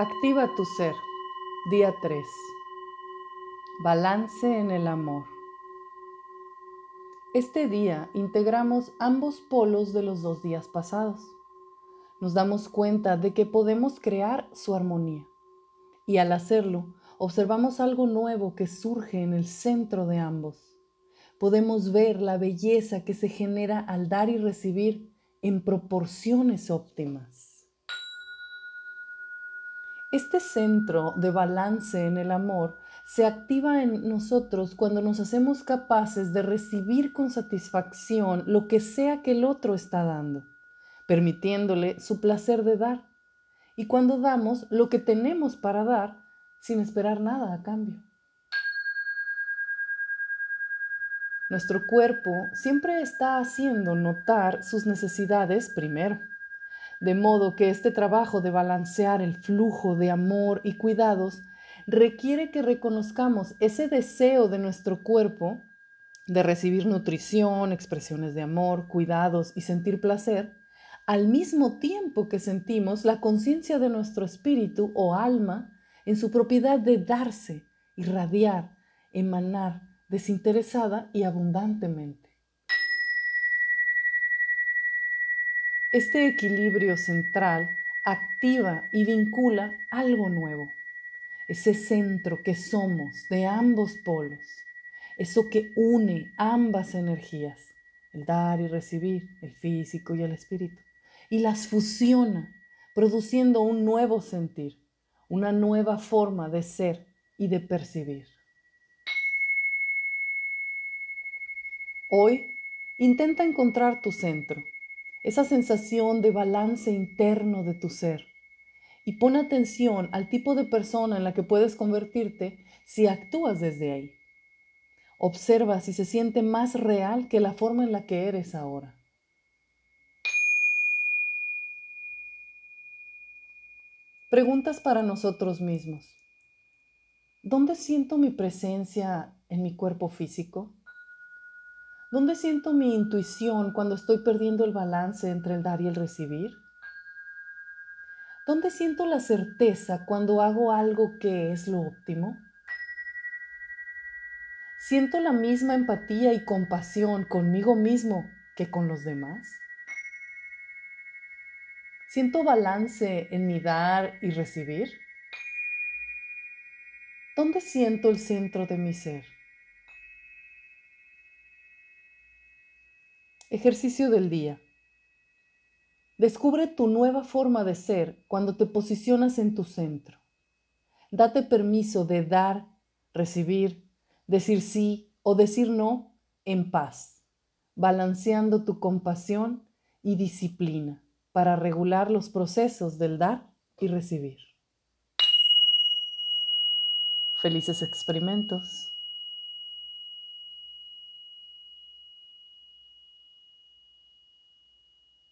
Activa tu ser. Día 3. Balance en el amor. Este día integramos ambos polos de los dos días pasados. Nos damos cuenta de que podemos crear su armonía. Y al hacerlo, observamos algo nuevo que surge en el centro de ambos. Podemos ver la belleza que se genera al dar y recibir en proporciones óptimas. Este centro de balance en el amor se activa en nosotros cuando nos hacemos capaces de recibir con satisfacción lo que sea que el otro está dando, permitiéndole su placer de dar. Y cuando damos lo que tenemos para dar sin esperar nada a cambio. Nuestro cuerpo siempre está haciendo notar sus necesidades primero de modo que este trabajo de balancear el flujo de amor y cuidados requiere que reconozcamos ese deseo de nuestro cuerpo de recibir nutrición, expresiones de amor, cuidados y sentir placer, al mismo tiempo que sentimos la conciencia de nuestro espíritu o alma en su propiedad de darse, irradiar, emanar desinteresada y abundantemente. Este equilibrio central activa y vincula algo nuevo, ese centro que somos de ambos polos, eso que une ambas energías, el dar y recibir, el físico y el espíritu, y las fusiona, produciendo un nuevo sentir, una nueva forma de ser y de percibir. Hoy intenta encontrar tu centro esa sensación de balance interno de tu ser. Y pon atención al tipo de persona en la que puedes convertirte si actúas desde ahí. Observa si se siente más real que la forma en la que eres ahora. Preguntas para nosotros mismos. ¿Dónde siento mi presencia en mi cuerpo físico? ¿Dónde siento mi intuición cuando estoy perdiendo el balance entre el dar y el recibir? ¿Dónde siento la certeza cuando hago algo que es lo óptimo? ¿Siento la misma empatía y compasión conmigo mismo que con los demás? ¿Siento balance en mi dar y recibir? ¿Dónde siento el centro de mi ser? Ejercicio del día. Descubre tu nueva forma de ser cuando te posicionas en tu centro. Date permiso de dar, recibir, decir sí o decir no en paz, balanceando tu compasión y disciplina para regular los procesos del dar y recibir. Felices experimentos.